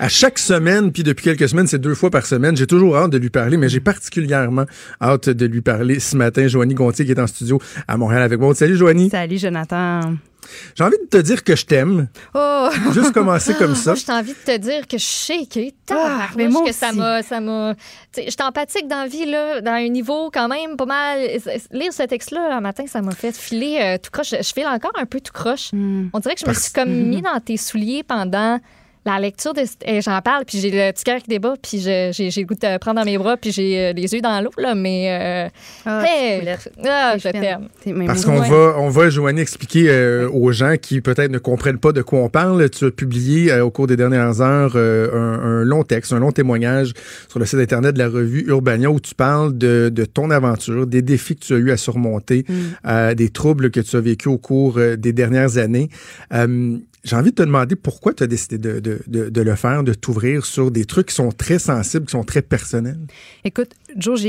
À chaque semaine, puis depuis quelques semaines, c'est deux fois par semaine, j'ai toujours hâte de lui parler, mais j'ai particulièrement hâte de lui parler ce matin. Joanie Gontier qui est en studio à Montréal avec moi. Salut Joanie. Salut Jonathan. J'ai envie de te dire que je t'aime. Oh! Juste commencer comme ça. Moi, j'ai envie de te dire que je sais que Ah, mais moi que ça aussi. m'a ça m'a sais, j'étais empathique dans la vie là, dans un niveau quand même pas mal lire ce texte là un matin, ça m'a fait filer euh, tout croche, je, je file encore un peu tout croche. Hmm. On dirait que je me suis comme mis dans tes souliers pendant la lecture de et j'en parle puis j'ai le petit cœur qui débat puis j'ai j'ai le goût de te prendre dans mes bras puis j'ai euh, les yeux dans l'eau là mais euh, Ah, hey, ah, je t'aime. Parce qu'on Ouais. va, on va, Joanie, expliquer euh, aux gens qui peut-être ne comprennent pas de quoi on parle. Tu as publié euh, au cours des dernières heures euh, un, un long texte, un long témoignage sur le site Internet de la revue Urbania où tu parles de, de ton aventure, des défis que tu as eu à surmonter, Mm. euh, des troubles que tu as vécu au cours euh, des dernières années. Euh, j'ai envie de te demander pourquoi tu as décidé de, le faire, de t'ouvrir sur des trucs qui sont très sensibles, qui sont très personnels. Écoute, Joe,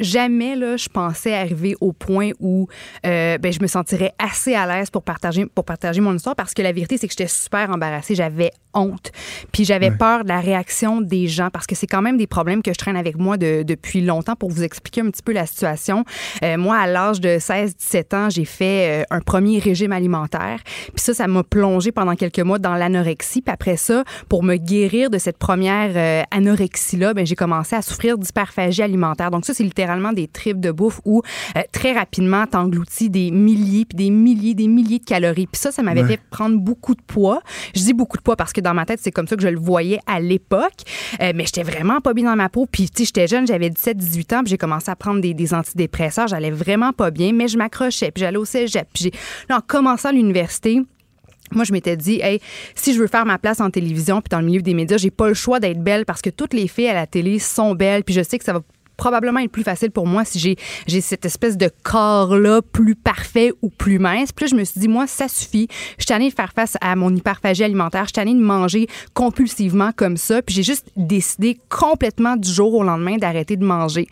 jamais là, je pensais arriver au point où euh, ben, je me sentirais assez à l'aise pour partager, pour partager mon histoire parce que la vérité, c'est que j'étais super embarrassée. J'avais honte. Puis j'avais Ouais. peur de la réaction des gens parce que c'est quand même des problèmes que je traîne avec moi de- depuis longtemps pour vous expliquer un petit peu la situation. Euh, moi, à l'âge de 16-17 ans, j'ai fait euh, un premier régime alimentaire. Puis ça, ça m'a plongé pendant quelques mois dans l'anorexie. Puis après ça, pour me guérir de cette première anorexie-là, ben, j'ai commencé à souffrir d'hyperphagie alimentaire. Donc ça, c'est littéralement des tripes de bouffe où euh, très rapidement, t'engloutis des milliers, puis des milliers, des milliers de calories. Puis ça, ça m'avait Ouais. fait prendre beaucoup de poids. Je dis beaucoup de poids parce que dans ma tête, c'est comme ça que je le voyais à l'époque. Euh, mais j'étais vraiment pas bien dans ma peau. Puis, tu sais, j'étais jeune, j'avais 17, 18 ans, puis j'ai commencé à prendre des, des antidépresseurs. J'allais vraiment pas bien, mais je m'accrochais. Puis j'allais au cégep. Puis là, en commençant l'université, moi, je m'étais dit, hey, si je veux faire ma place en télévision puis dans le milieu des médias, j'ai pas le choix d'être belle parce que toutes les filles à la télé sont belles. Puis je sais que ça va probablement être plus facile pour moi si j'ai j'ai cette espèce de corps là plus parfait ou plus mince. Puis là, je me suis dit moi ça suffit. Je suis tannée de faire face à mon hyperphagie alimentaire, je suis tannée de manger compulsivement comme ça, puis j'ai juste décidé complètement du jour au lendemain d'arrêter de manger.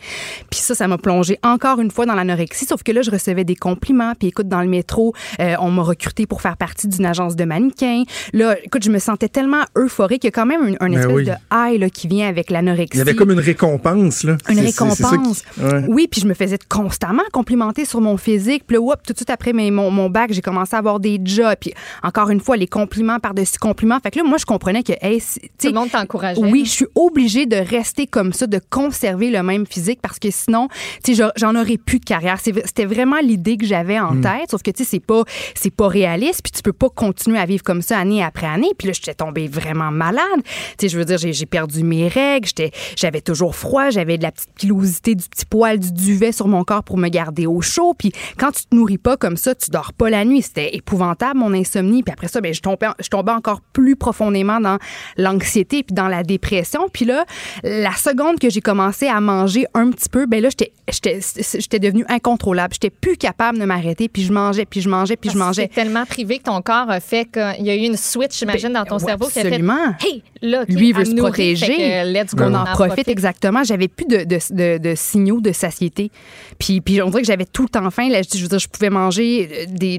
Puis ça ça m'a plongé encore une fois dans l'anorexie sauf que là je recevais des compliments, puis écoute dans le métro, euh, on m'a recruté pour faire partie d'une agence de mannequins. Là, écoute, je me sentais tellement euphorique, il y a quand même une, une Ben espèce oui. de high là, qui vient avec l'anorexie. Il y avait comme une récompense, là. Une qui- récompense. ouais. Oui, puis je me faisais constamment complimenter sur mon physique. Puis là, whoop, tout de suite après mes- mon, mon bac, j'ai commencé à avoir des jobs. Puis encore une fois, les compliments par-dessus compliments. Fait que là, moi, je comprenais que, hey, Tout le monde t'encourageait. oui, je suis obligée de rester comme ça, de conserver le même physique parce que sinon, tu sais, j'en- aurais plus de carrière. C'était vraiment l'idée que j'avais en tête, sauf que tu sais, c'est pas, c'est pas réaliste, puis tu peux pas continuer à vivre comme ça année après année. Puis là, j'étais tombée vraiment malade. Tu sais, je veux dire, j'ai j'ai perdu mes règles, j'étais, j'avais toujours froid, j'avais de la petite pilosité, du petit poil, du duvet sur mon corps pour me garder au chaud. Puis quand tu te nourris pas comme ça, tu dors pas la nuit. C'était épouvantable mon insomnie. Puis après ça, ben je tombais, je tombais encore plus profondément dans l'anxiété puis dans la dépression. Puis là, la seconde que j'ai commencé à manger un petit peu, ben là, j'étais, j'étais, j'étais devenue incontrôlable. J'étais plus capable de m'arrêter. Puis je mangeais, puis je mangeais, puis je que mangeais. C'est tellement privé que ton corps a fait qu'il y a eu une switch, j'imagine, dans ton Ouais, cerveau qui a fait absolument. Hey, là, OK, Lui, il veut se me nourrit, protéger. que let's go, On en profite exactement. J'avais plus de, de, de- signaux de satiété. Puis, puis on dirait que j'avais tout le temps faim. Là, je, je je pouvais manger euh, des,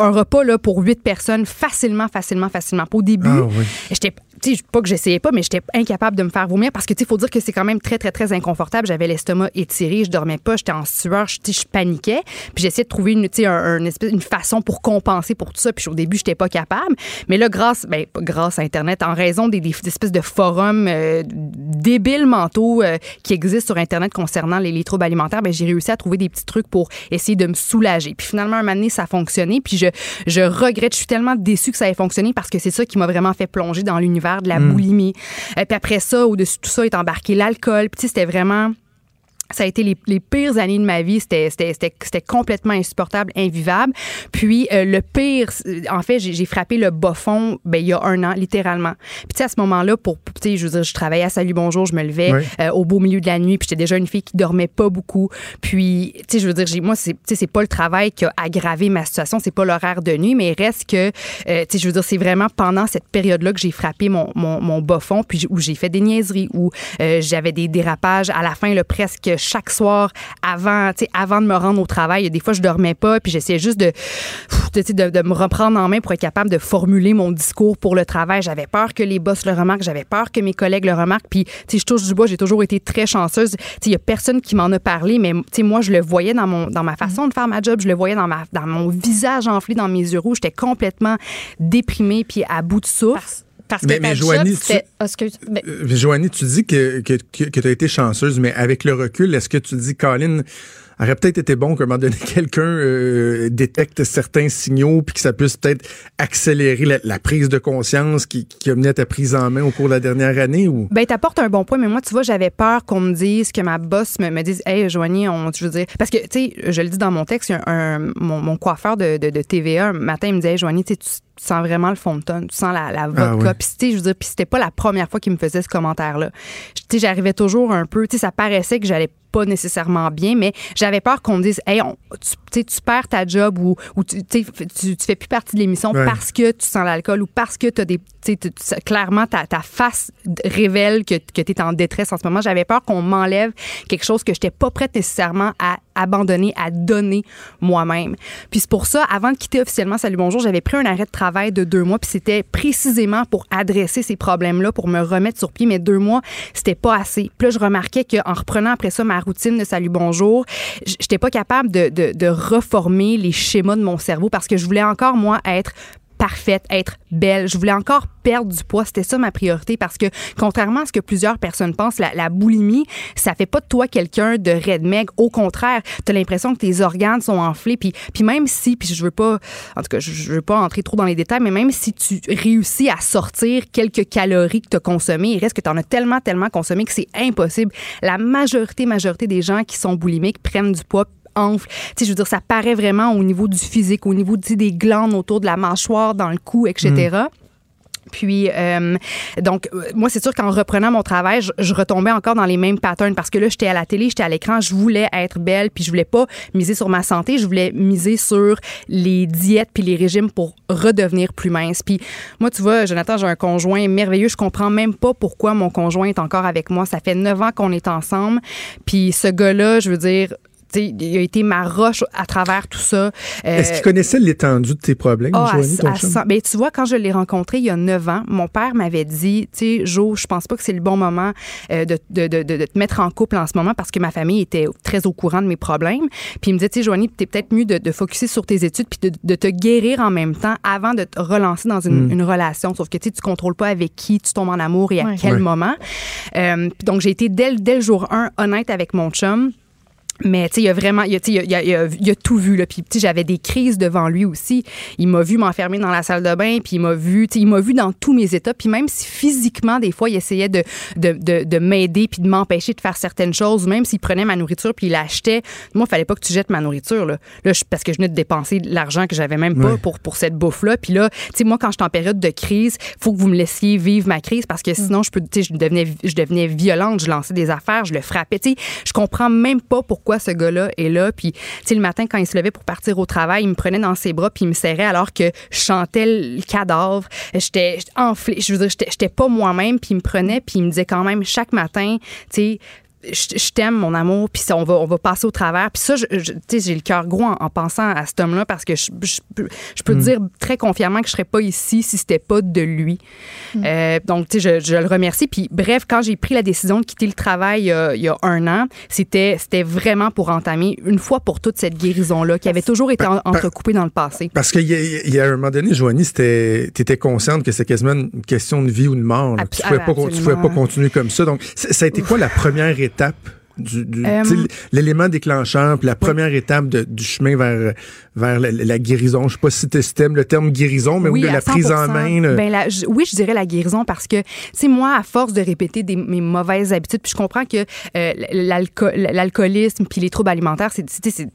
un repas là, pour huit personnes facilement, facilement, facilement. Au début, Ah oui. j'étais sais, pas que j'essayais pas, mais j'étais incapable de me faire vomir parce que, tu sais, faut dire que c'est quand même très, très, très inconfortable. J'avais l'estomac étiré, je dormais pas, j'étais en sueur, je, paniquais. Puis j'essayais de trouver une, un- espèce- une façon pour compenser pour tout ça. Puis au début, j'étais pas capable. Mais là, grâce, ben, grâce à Internet, en raison des, des espèces de forums euh, débiles mentaux euh, qui existent sur Internet concernant les, les troubles alimentaires, ben, j'ai réussi à trouver des petits trucs pour essayer de me soulager. Puis finalement, un moment donné, ça a fonctionné. Puis je, je regrette. Je suis tellement déçue que ça ait fonctionné parce que c'est ça qui m'a vraiment fait plonger dans l'univers de la Mm. boulimie. Et puis après ça, au-dessus de tout ça, est embarqué l'alcool. Puis c'était vraiment ça a été les, les pires années de ma vie. C'était, c'était, c'était, c'était complètement insupportable, invivable. Puis euh, le pire, en fait, j'ai, j'ai frappé le bas fond ben, il y a un an, littéralement. Puis tu sais, à ce moment-là, pour, tu sais, je veux dire, je travaillais à Salut Bonjour, je me levais euh, au beau milieu de la nuit, puis j'étais déjà une fille qui dormait pas beaucoup. Puis, tu sais, je veux dire, j'ai, moi, c'est, tu sais, c'est pas le travail qui a aggravé ma situation, c'est pas l'horaire de nuit, mais il reste que, euh, tu sais, je veux dire, c'est vraiment pendant cette période-là que j'ai frappé mon, mon, mon bas fond, puis où j'ai fait des niaiseries, où euh, j'avais des dérapages à la fin, là, presque chaque soir avant, avant de me rendre au travail. Des fois, je dormais pas, puis j'essayais juste de, de, de me reprendre en main pour être capable de formuler mon discours pour le travail. J'avais peur que les boss le remarquent, j'avais peur que mes collègues le remarquent. Puis, je touche du bois, j'ai toujours été très chanceuse. Il y a personne qui m'en a parlé, mais tu sais, moi, je le voyais dans mon dans ma façon de faire ma job, je le voyais dans ma dans mon visage enflé, dans mes yeux rouges. J'étais complètement déprimée puis à bout de souffle. Parce, parce Mais- que mais ta Joanie, job, c'était- Ah, excuse, mais- Euh, Joanie, tu dis que, que, que, tu as été chanceuse, mais avec le recul, est-ce que tu dis, Colin, aurait peut-être été bon qu'à un moment donné, quelqu'un euh, détecte certains signaux puis que ça puisse peut-être accélérer la, la prise de conscience qui, qui a mené à ta prise en main au cours de la dernière année? ou? Ben, t'apportes un bon point, mais moi, tu vois, j'avais peur qu'on me dise, que ma boss me, me dise, hey, Joanie, on, je veux dire, parce que, tu sais, je le dis dans mon texte, un, mon, mon coiffeur de, de, de TVA, un matin, il me disait, hey, Joanie, tu sais, tu sens vraiment le fond de tonne, tu sens la, la vodka. Ah ouais. Puis, tu sais, je veux dire, puis c'était pas la première fois qu'il me faisait ce commentaire-là. Tu sais, j'arrivais toujours un peu, tu sais, ça paraissait que j'allais pas nécessairement bien, mais j'avais peur qu'on me dise, hey, on- tu, tu sais, tu perds ta job ou, ou tu, fais plus partie de l'émission Ouais. parce que tu sens l'alcool ou parce que tu as des. clairement, ta, ta face révèle que, que tu es en détresse en ce moment. J'avais peur qu'on m'enlève quelque chose que je n'étais pas prête nécessairement à abandonner, à donner moi-même. Puis c'est pour ça, avant de quitter officiellement Salut Bonjour, j'avais pris un arrêt de travail de deux mois, puis c'était précisément pour adresser ces problèmes-là, pour me remettre sur pied. Mais deux mois, c'était pas assez. Puis là, je remarquais qu'en reprenant après ça ma routine de Salut Bonjour, j'étais pas capable de reformer les schémas de mon cerveau parce que je voulais encore, moi, être parfaite, être belle. Je voulais encore perdre du poids. C'était ça ma priorité parce que, contrairement à ce que plusieurs personnes pensent, la, la boulimie, ça fait pas de toi quelqu'un de raide maigre. Au contraire, tu as l'impression que tes organes sont enflés. Puis, puis même si, puis je veux pas, en tout cas, je, je veux pas entrer trop dans les détails, mais même si tu réussis à sortir quelques calories que tu as consommées, il reste que tu en as tellement, tellement consommé que c'est impossible. La majorité, majorité des gens qui sont boulimiques prennent du poids enfle. Tu sais, je veux dire, ça paraît vraiment au niveau du physique, au niveau des glandes autour de la mâchoire, dans le cou, etc. Puis, euh, donc, euh, moi, c'est sûr qu'en reprenant mon travail, je, je retombais encore dans les mêmes patterns parce que là, j'étais à la télé, j'étais à l'écran, je voulais être belle, puis je voulais pas miser sur ma santé, je voulais miser sur les diètes puis les régimes pour redevenir plus mince. Puis, moi, tu vois, Jonathan, j'ai un conjoint merveilleux. Je comprends même pas pourquoi mon conjoint est encore avec moi. Ça fait neuf ans qu'on est ensemble. Puis, ce gars-là, je veux dire, il a été ma roche à travers tout ça. Euh, Est-ce qu'il connaissait l'étendue de tes problèmes, ah, à- Joanie, ton à ben, tu vois, quand je l'ai rencontré il y a 9 ans, mon père m'avait dit, tu sais, Jo, je pense pas que c'est le bon moment euh, de, de, de, de- te mettre en couple en ce moment parce que ma famille était très au courant de mes problèmes. Puis il me disait, tu sais, Joanie, t'es peut-être mieux de, de focuser sur tes études puis de, de te guérir en même temps avant de te relancer dans une, Mm. une relation. Sauf que, tu sais, tu contrôles pas avec qui tu tombes en amour et à Ouais. quel Ouais. moment. Euh, donc, j'ai été dès, le- dès le jour 1 honnête avec mon chum. Mais tu sais, il a vraiment, il a, tu sais, il a, il a- il a tout vu là. Puis tu sais, j'avais des crises devant lui aussi. Il m'a vu m'enfermer dans la salle de bain, puis il m'a vu, tu sais, il m'a vu dans tous mes états. Puis même si physiquement des fois il essayait de de, de, de m'aider puis de m'empêcher de faire certaines choses, même s'il prenait ma nourriture puis il l'achetait, moi il fallait pas que tu jettes ma nourriture là. Là je- parce que je venais de dépenser de l'argent que j'avais même pas pour pour cette bouffe là. Puis là, tu sais moi quand je suis en période de crise, faut que vous me laissiez vivre ma crise parce que sinon je peux, tu sais, je devenais je devenais violente, je lançais des affaires, je le frappais. Tu sais, je comprends même pas pourquoi ce gars-là est là. Puis, tu sais, le matin, quand il se levait pour partir au travail, il me prenait dans ses bras puis il me serrait alors que je chantais le cadavre. J'étais enflée. Je veux dire, j'étais pas moi-même. Puis il me prenait puis il me disait quand même chaque matin, tu sais, je, je t'aime, mon amour, puis ça, on va, on va passer au travers. Puis ça, je, je- tu sais, j'ai le cœur gros en, en pensant à cet homme-là parce que je, je, je peux te dire très confiamment que je serais pas ici si c'était pas de lui. Euh, donc, tu sais, je, je le remercie. Puis bref, quand j'ai pris la décision de quitter le travail il y a, il y a un an, c'était c'était vraiment pour entamer une fois pour toutes cette guérison-là qui avait toujours été en- entrecoupée dans le passé. Parce qu'il y, y a un moment donné, Joanie, c'était, t'étais consciente que c'est quasiment une question de vie ou de mort. là. Tu pouvais pas, tu pouvais pas continuer comme ça. Donc, ça a été quoi la première étape étape du, du- Euh, l'élément déclencheur, puis la première étape de- du chemin vers, vers la, la guérison. Je sais pas si tu aimes le terme guérison, mais oui, de la prise en 100%. main. là. Ben, la- je- oui, je dirais la guérison parce que, tu sais, moi, à force de répéter des, mes mauvaises habitudes, puis je comprends que euh, l'alco- l'alcoolisme puis les troubles alimentaires, c'est,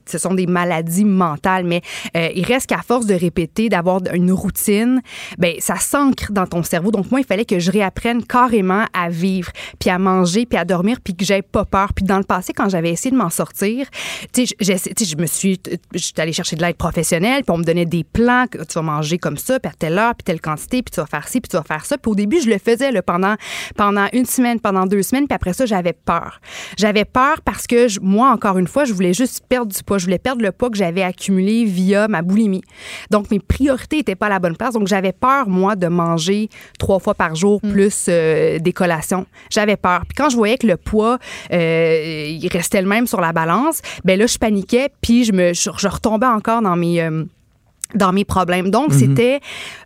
ce sont des maladies mentales, mais euh, il reste qu'à force de répéter, d'avoir une routine, ben ça s'ancre dans ton cerveau. Donc moi, il fallait que je réapprenne carrément à vivre, puis à manger, puis à dormir, puis que j'aie pas peur. Puis dans le passé, quand j'avais essayé de m'en sortir, tu sais, je me suis, je suis allée chercher de l'aide professionnelle, puis on me donnait des plans que tu vas manger comme ça, puis à telle heure, puis telle quantité, puis tu vas faire ci, puis tu vas faire ça. Puis au début, je le faisais là, pendant pendant une semaine, pendant deux semaines, puis après ça, j'avais peur. J'avais peur parce que je- moi, encore une fois, je voulais juste perdre du poids. Je voulais perdre le poids que j'avais accumulé via ma boulimie. Donc mes priorités n'étaient pas à la bonne place. Donc j'avais peur moi de manger trois fois par jour plus euh, des collations. J'avais peur. Puis quand je voyais que le poids euh, il restait le même sur la balance, ben là je paniquais puis je me je, je retombais encore dans mes euh, dans mes problèmes. Donc, c'était,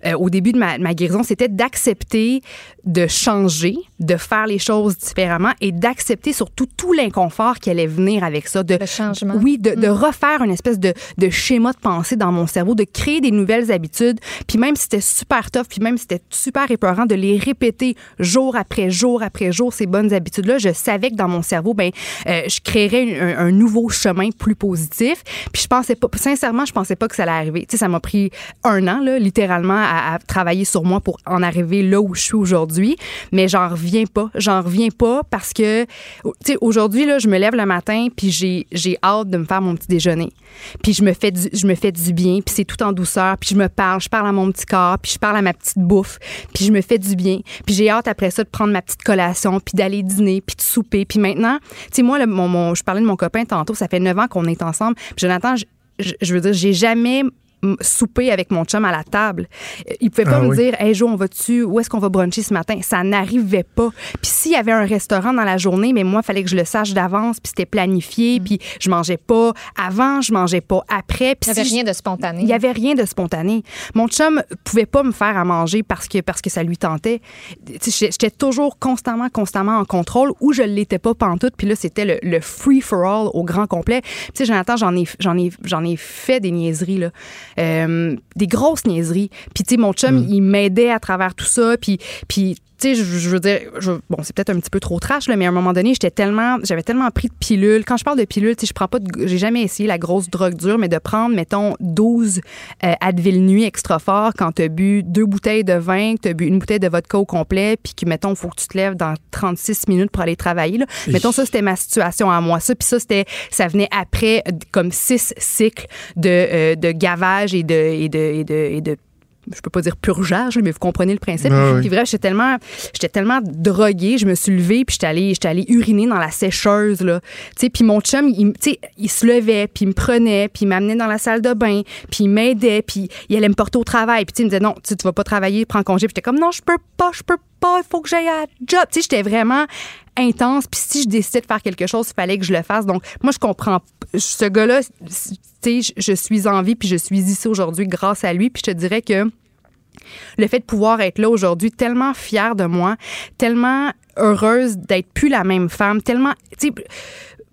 euh, au début de ma, ma guérison, c'était d'accepter de changer, de faire les choses différemment et d'accepter surtout tout l'inconfort qui allait venir avec ça. De, Le changement. Oui, de, de refaire une espèce de, de schéma de pensée dans mon cerveau, de créer des nouvelles habitudes. Puis même si c'était super tough, puis même si c'était super épeurant, de les répéter jour après jour après jour, ces bonnes habitudes-là, je savais que dans mon cerveau, ben, euh, je créerais un, un nouveau chemin plus positif. Puis je pensais pas, sincèrement, je pensais pas que ça allait arriver. Tu sais, ça m'a pris un an, littéralement, à, travailler sur moi pour en arriver là où je suis aujourd'hui. Mais j'en reviens pas. J'en reviens pas parce que, tu sais, aujourd'hui, là, je me lève le matin puis j'ai, j'ai hâte de me faire mon petit déjeuner. Puis je me fais du, je me fais du bien puis c'est tout en douceur. Puis je me parle, je parle à mon petit corps puis je parle à ma petite bouffe puis je me fais du bien. Puis j'ai hâte après ça de prendre ma petite collation puis d'aller dîner puis de souper. Puis maintenant, tu sais, moi, mon, mon- je parlais de mon copain tantôt, ça fait neuf ans qu'on est ensemble. Puis Jonathan, je, je- je veux dire, j'ai jamais souper avec mon chum à la table. Euh, Il pouvait pas Ah me oui. dire Hey Jo, on va-tu, où est-ce qu'on va bruncher ce matin? Ça n'arrivait pas. Puis s'il y avait un restaurant dans la journée, mais moi, il fallait que je le sache d'avance, puis c'était planifié, puis je mangeais pas avant, je mangeais pas après. Il Puis n'y avait si je- rien de spontané. il y avait rien de spontané. Mon chum pouvait pas me faire à manger parce que parce que ça lui tentait. Tu sais, J'étais toujours constamment constamment en contrôle ou je l'étais pas pantoute puis là c'était le, le free for all au grand complet. Puis, Tu sais Jonathan, j'en ai j'en ai j'en ai fait des niaiseries là. Euh, des grosses niaiseries. Puis tu sais mon chum, il m'aidait à travers tout ça puis puis tu sais, je, je veux dire, je- bon, c'est peut-être un petit peu trop trash, là, mais à un moment donné, j'étais tellement, j'avais tellement pris de pilules. Quand je parle de pilules, tu sais, je prends pas de, j'ai jamais essayé la grosse drogue dure, mais de prendre, mettons, 12 euh, Advil nuit extra fort quand t'as bu deux bouteilles de vin, que t'as bu une bouteille de vodka au complet, puis que, mettons, faut que tu te lèves dans 36 minutes pour aller travailler, là. Mettons, ça, c'était ma situation à moi. Ça, puis ça, c'était, ça venait après, comme six cycles de, euh, de gavage et de, et de, et de, et de je peux pas dire purgeage, mais vous comprenez le principe. Ah oui. Puis bref, j'étais tellement, j'étais tellement droguée, je me suis levée, puis j'étais allée, j'étais allée uriner dans la sécheuse là. Tu sais, puis mon chum, il, il se levait, puis il me prenait, puis il m'amenait dans la salle de bain, puis il m'aidait, puis il allait me porter au travail, puis il me disait non, tu vas pas travailler, prends congé, puis j'étais comme non, je peux pas, je peux il faut que j'aille à job. J'étais vraiment intense, puis si je décidais de faire quelque chose, il fallait que je le fasse. Donc moi, je comprends ce gars-là, tu je- suis en vie, puis je suis ici aujourd'hui grâce à lui, puis je te dirais que le fait de pouvoir être là aujourd'hui, tellement fière de moi, tellement heureuse d'être plus la même femme, tellement,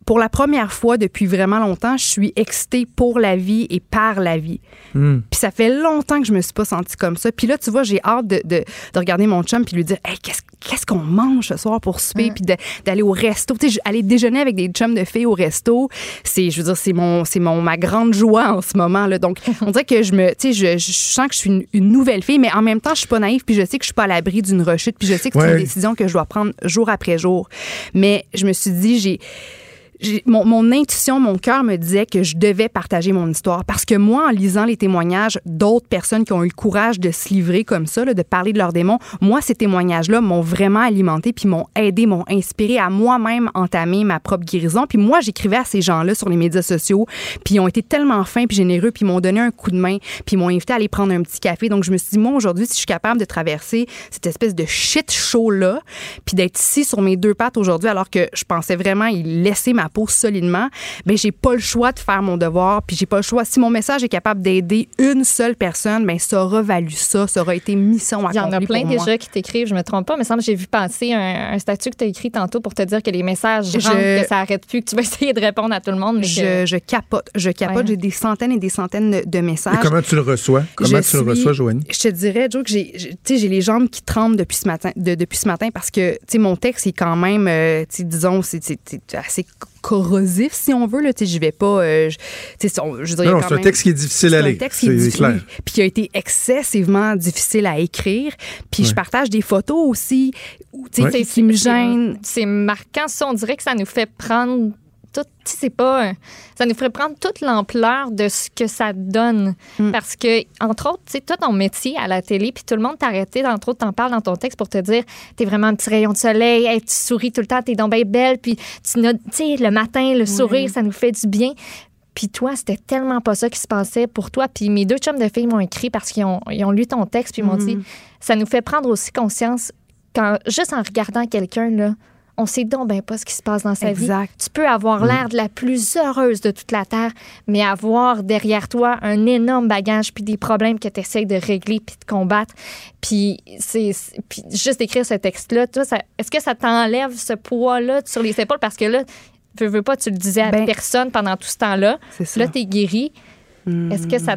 pour la première fois depuis vraiment longtemps, je suis excitée pour la vie et par la vie. Hmm. Puis ça fait longtemps que je me suis pas sentie comme ça. Puis là, tu vois, j'ai hâte de, de, de regarder mon chum puis lui dire, hey, qu'est-ce qu'est-ce qu'on mange ce soir pour souper, puis d'aller au resto. Tu sais, aller déjeuner avec des chums de filles au resto, c'est, je veux dire, c'est mon, c'est mon ma grande joie en ce moment là. Donc, on dirait que je me, tu sais, je, je sens que je suis une, une nouvelle fille, mais en même temps, je suis pas naïve, puis je sais que je suis pas à l'abri d'une rechute, puis je sais que c'est Ouais. une décision que je dois prendre jour après jour. Mais je me suis dit, j'ai- mon, intuition, mon cœur me disait que je devais partager mon histoire. Parce que moi, en lisant les témoignages d'autres personnes qui ont eu le courage de se livrer comme ça, là, de parler de leurs démons, moi, ces témoignages-là m'ont vraiment alimenté, puis m'ont aidé, m'ont inspiré à moi-même entamer ma propre guérison. Puis moi, j'écrivais à ces gens-là sur les médias sociaux, puis ils ont été tellement fins puis généreux, puis ils m'ont donné un coup de main, puis ils m'ont invité à aller prendre un petit café. Donc, je me suis dit, moi, aujourd'hui, si je suis capable de traverser cette espèce de shit show-là, puis d'être ici sur mes deux pattes aujourd'hui, alors que je pensais vraiment y laisser ma ma peau solidement, ben j'ai pas le choix de faire mon devoir, puis j'ai pas le choix. Si mon message est capable d'aider une seule personne, ben ça aura valu ça, ça aura été mission accomplie Il y en a plein moi. déjà qui t'écrivent, je me trompe pas, mais semble que j'ai vu passer un, un statut que tu as écrit tantôt pour te dire que les messages Je- rentrent, que ça arrête plus, que tu vas essayer de répondre à tout le monde. Mais Je, que- je capote, je capote. Ouais. J'ai des centaines et des centaines de, messages. Et comment tu le reçois? Comment Je tu le reçois, Joanie? Je te dirais, Joe, que j'ai, j'ai- tu sais, j'ai les jambes qui tremblent depuis ce matin, de- depuis ce matin parce que, tu sais, mon texte est quand même, euh, tu sais, disons, c'est assez corrosif si on veut là. J'y vais pas. euh, je- je dirais Non, c'est un texte qui est difficile c'est à un lire. texte qui est C'est difficile, clair. puis qui a été excessivement difficile à écrire. Puis je partage des photos aussi, qui, qui me gênent. C'est marquant, ça. On dirait que ça nous fait prendre tout. tu sais, C'est pas. Ça nous ferait prendre toute l'ampleur de ce que ça donne. Mm. Parce que, entre autres, tu sais, toi, ton métier à la télé, puis tout le monde t'arrêtait, entre autres, t'en parles dans ton texte pour te dire t'es vraiment un petit rayon de soleil, hey, tu souris tout le temps, t'es donc bien belle, puis tu sais, le matin, le sourire, ça nous fait du bien. Puis toi, c'était tellement pas ça qui se passait pour toi. Puis mes deux chums de filles m'ont écrit parce qu'ils ont, ils ont lu ton texte, puis ils m'ont dit ça nous fait prendre aussi conscience quand, juste en regardant quelqu'un, là, on sait donc ben pas ce qui se passe dans sa Exact. vie. Tu peux avoir l'air de la plus heureuse de toute la Terre, mais avoir derrière toi un énorme bagage puis des problèmes que tu essaies de régler puis de combattre. Puis, c'est, puis juste d'écrire ce texte-là, toi, ça- est-ce que ça t'enlève ce poids-là sur les épaules? Parce que là, veux, veux pas, tu le disais à Ben, personne pendant tout ce temps-là. Là, tu es guéri. Est-ce que ça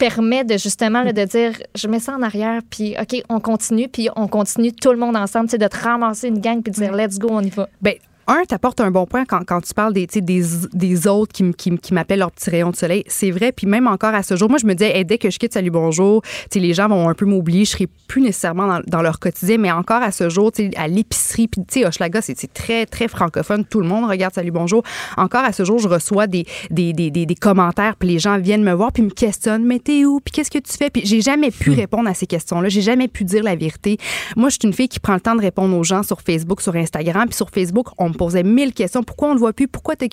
permet de justement là, de dire je mets ça en arrière puis OK on continue puis on continue tout le monde ensemble sais, de te ramasser une gang puis de dire let's go on y va. Ben, un, t'apportes un bon point quand, quand tu parles des, des, des autres qui, qui, qui m'appellent leur petit rayon de soleil. C'est vrai. Puis même encore à ce jour, moi, je me disais, hey, dès que je quitte Salut Bonjour, les gens vont un peu m'oublier. Je serai plus nécessairement dans, dans leur quotidien. Mais encore à ce jour, à l'épicerie, puis tu sais, Hochelaga, c'est c'est très, très francophone. Tout le monde regarde Salut Bonjour. Encore à ce jour, je reçois des, des, des, des, des commentaires, puis les gens viennent me voir, puis me questionnent, mais t'es où? Puis qu'est-ce que tu fais? Puis j'ai jamais pu répondre à ces questions-là. J'ai jamais pu dire la vérité. Moi, je suis une fille qui prend le temps de répondre aux gens sur Facebook, sur Instagram. Puis sur Facebook, on me posait mille questions. Pourquoi on ne voit plus? Pourquoi tu